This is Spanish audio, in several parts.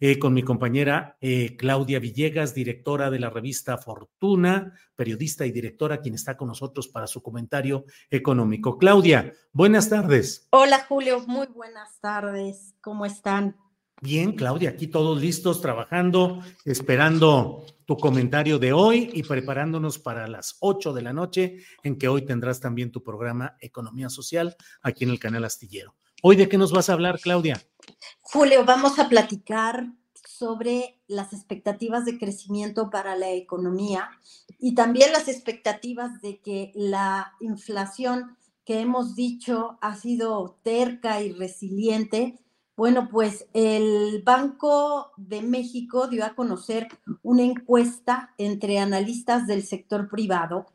eh, con mi compañera eh, Claudia Villegas, directora de la revista Fortuna, periodista y directora, quien está con nosotros para su comentario económico. Claudia, buenas tardes. Hola Julio, muy buenas tardes. ¿Cómo están? Bien, Claudia, aquí todos listos, trabajando, esperando tu comentario de hoy y preparándonos para las 8 de la noche, en que hoy tendrás también tu programa Economía Social aquí en el canal Astillero. Hoy, ¿de qué nos vas a hablar, Claudia? Julio, vamos a platicar sobre las expectativas de crecimiento para la economía y también las expectativas de que la inflación que hemos dicho ha sido terca y resiliente. Bueno, pues el Banco de México dio a conocer una encuesta entre analistas del sector privado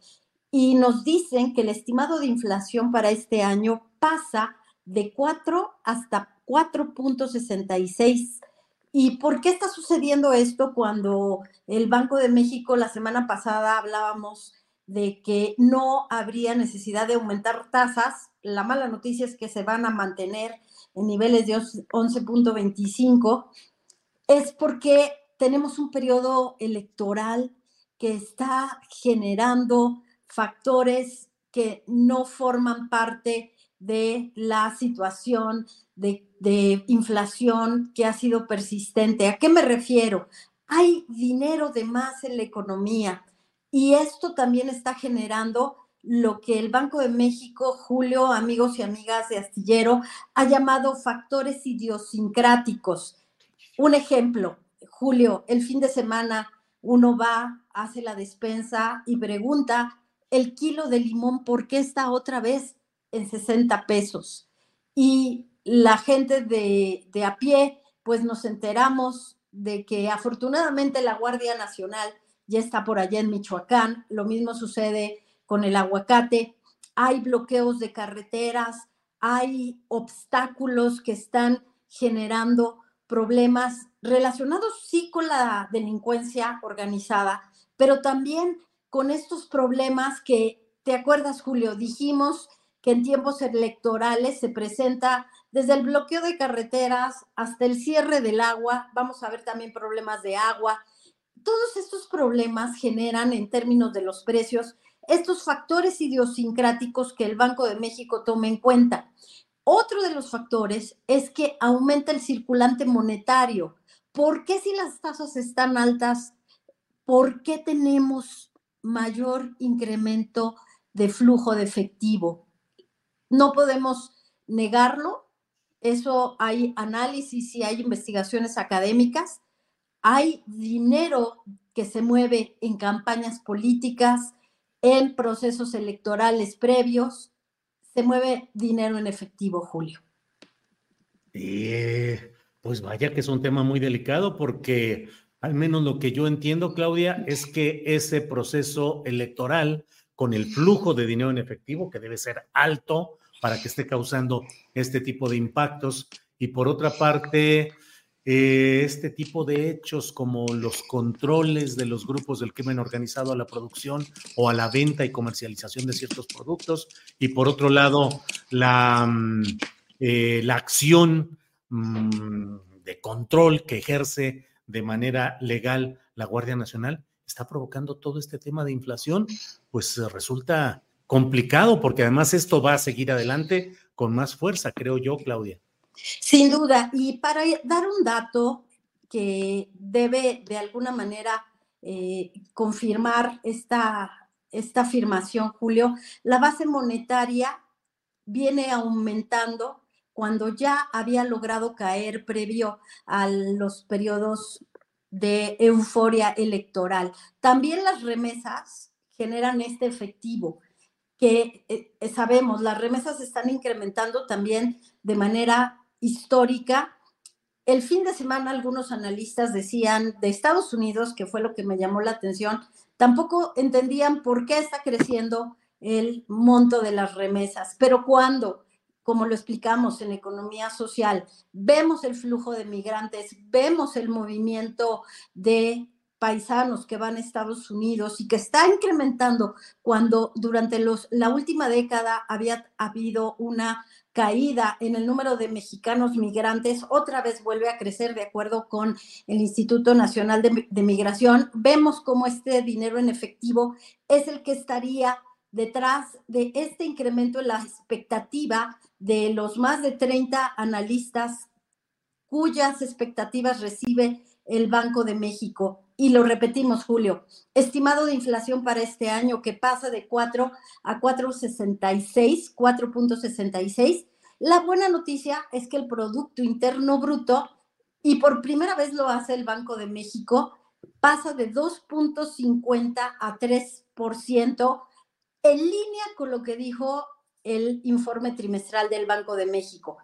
y nos dicen que el estimado de inflación para este año pasa de 4 hasta 4.66. ¿Y por qué está sucediendo esto cuando el Banco de México la semana pasada hablábamos de que no habría necesidad de aumentar tasas? La mala noticia es que se van a mantener en niveles de 11.25. Es porque tenemos un periodo electoral que está generando factores que no forman parte de la situación de, inflación que ha sido persistente. ¿A qué me refiero? Hay dinero de más en la economía y esto también está generando lo que el Banco de México, Julio, amigos y amigas de Astillero, ha llamado factores idiosincráticos. Un ejemplo, Julio, el fin de semana uno va, hace la despensa y pregunta el kilo de limón, ¿por qué está otra vez en 60 pesos? Y la gente de, de a pie, pues nos enteramos de que afortunadamente la Guardia Nacional ya está por allá en Michoacán, lo mismo sucede con el aguacate, hay bloqueos de carreteras, hay obstáculos que están generando problemas relacionados sí con la delincuencia organizada, pero también con estos problemas que, ¿te acuerdas, Julio? Dijimos que en tiempos electorales se presenta desde el bloqueo de carreteras hasta el cierre del agua, vamos a ver también problemas de agua. Todos estos problemas generan en términos de los precios estos factores idiosincráticos que el Banco de México toma en cuenta. Otro de los factores es que aumenta el circulante monetario. ¿Por qué si las tasas están altas? ¿Por qué tenemos mayor incremento de flujo de efectivo? No podemos negarlo, eso hay análisis y hay investigaciones académicas. Hay dinero que se mueve en campañas políticas, en procesos electorales previos. Se mueve dinero en efectivo, Julio. Eh, pues vaya que es un tema muy delicado porque al menos lo que yo entiendo, Claudia, es que ese proceso electoral con el flujo de dinero en efectivo, que debe ser alto, para que esté causando este tipo de impactos. Y por otra parte, eh, este tipo de hechos como los controles de los grupos del crimen organizado a la producción o a la venta y comercialización de ciertos productos. Y por otro lado, la, mm, eh, la acción mm, de control que ejerce de manera legal la Guardia Nacional está provocando todo este tema de inflación, pues resulta complicado porque además esto va a seguir adelante con más fuerza, creo yo, Claudia. Sin duda, y para dar un dato que debe de alguna manera eh, confirmar esta, esta afirmación, Julio, la base monetaria viene aumentando cuando ya había logrado caer previo a los periodos de euforia electoral. También las remesas generan este efectivo que eh, sabemos, las remesas están incrementando también de manera histórica. El fin de semana algunos analistas decían de Estados Unidos, que fue lo que me llamó la atención, tampoco entendían por qué está creciendo el monto de las remesas, pero cuando, como lo explicamos en economía social, vemos el flujo de migrantes, vemos el movimiento de paisanos que van a Estados Unidos y que está incrementando cuando durante los, la última década había habido una caída en el número de mexicanos migrantes, otra vez vuelve a crecer de acuerdo con el Instituto Nacional de, de Migración. Vemos cómo este dinero en efectivo es el que estaría detrás de este incremento en la expectativa de los más de 30 analistas cuyas expectativas recibe el Banco de México. Y lo repetimos, Julio, estimado de inflación para este año que pasa de 4 a 4.66, 4.66. La buena noticia es que el Producto Interno Bruto, y por primera vez lo hace el Banco de México, pasa de 2.50 a 3%, en línea con lo que dijo el informe trimestral del Banco de México.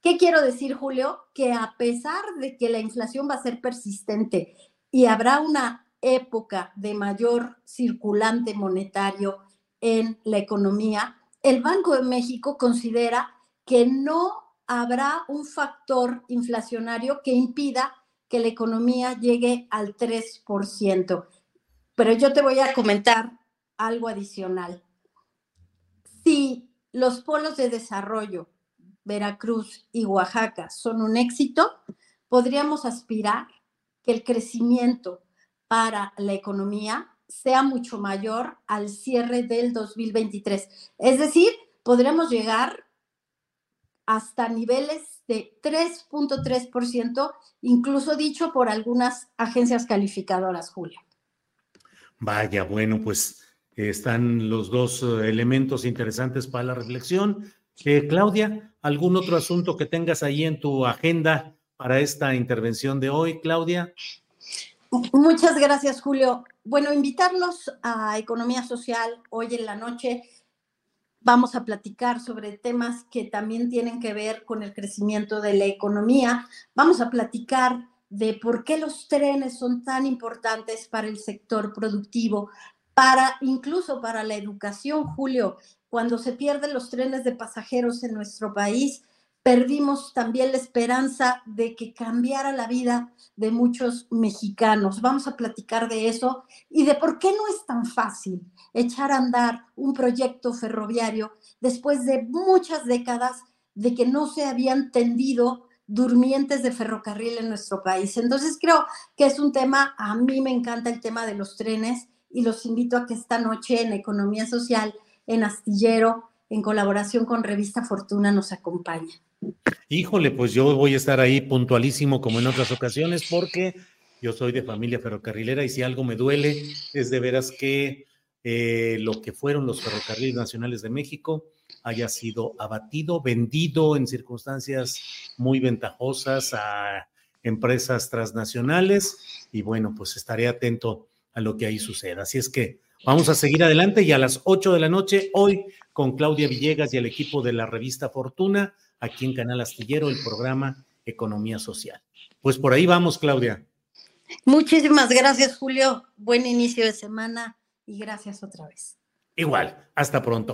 ¿Qué quiero decir, Julio? Que a pesar de que la inflación va a ser persistente y habrá una época de mayor circulante monetario en la economía, el Banco de México considera que no habrá un factor inflacionario que impida que la economía llegue al 3%. Pero yo te voy a comentar algo adicional. Si los polos de desarrollo Veracruz y Oaxaca son un éxito, podríamos aspirar que el crecimiento para la economía sea mucho mayor al cierre del 2023. Es decir, podríamos llegar hasta niveles de 3.3%, incluso dicho por algunas agencias calificadoras, Julio. Vaya, bueno, pues están los dos eh, elementos interesantes para la reflexión. Eh, Claudia, ¿algún otro asunto que tengas ahí en tu agenda para esta intervención de hoy, Claudia? Muchas gracias, Julio. Bueno, invitarlos a Economía Social hoy en la noche. Vamos a platicar sobre temas que también tienen que ver con el crecimiento de la economía. Vamos a platicar de por qué los trenes son tan importantes para el sector productivo, para incluso para la educación, Julio cuando se pierden los trenes de pasajeros en nuestro país, perdimos también la esperanza de que cambiara la vida de muchos mexicanos. Vamos a platicar de eso y de por qué no es tan fácil echar a andar un proyecto ferroviario después de muchas décadas de que no se habían tendido durmientes de ferrocarril en nuestro país. Entonces creo que es un tema, a mí me encanta el tema de los trenes y los invito a que esta noche en Economía Social en Astillero, en colaboración con Revista Fortuna, nos acompaña. Híjole, pues yo voy a estar ahí puntualísimo como en otras ocasiones porque yo soy de familia ferrocarrilera y si algo me duele es de veras que eh, lo que fueron los ferrocarriles nacionales de México haya sido abatido, vendido en circunstancias muy ventajosas a empresas transnacionales y bueno, pues estaré atento a lo que ahí suceda. Así es que Vamos a seguir adelante y a las 8 de la noche, hoy con Claudia Villegas y el equipo de la revista Fortuna, aquí en Canal Astillero, el programa Economía Social. Pues por ahí vamos, Claudia. Muchísimas gracias, Julio. Buen inicio de semana y gracias otra vez. Igual, hasta pronto.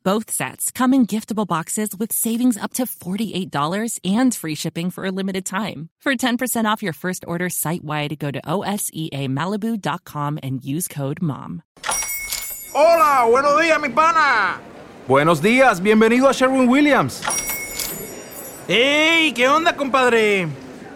Both sets come in giftable boxes with savings up to $48 and free shipping for a limited time. For 10% off your first order site wide, go to OSEAMalibu.com and use code MOM. Hola, buenos días, mi pana. Buenos días, bienvenido a Sherwin Williams. ¡Ey! ¿Qué onda, compadre?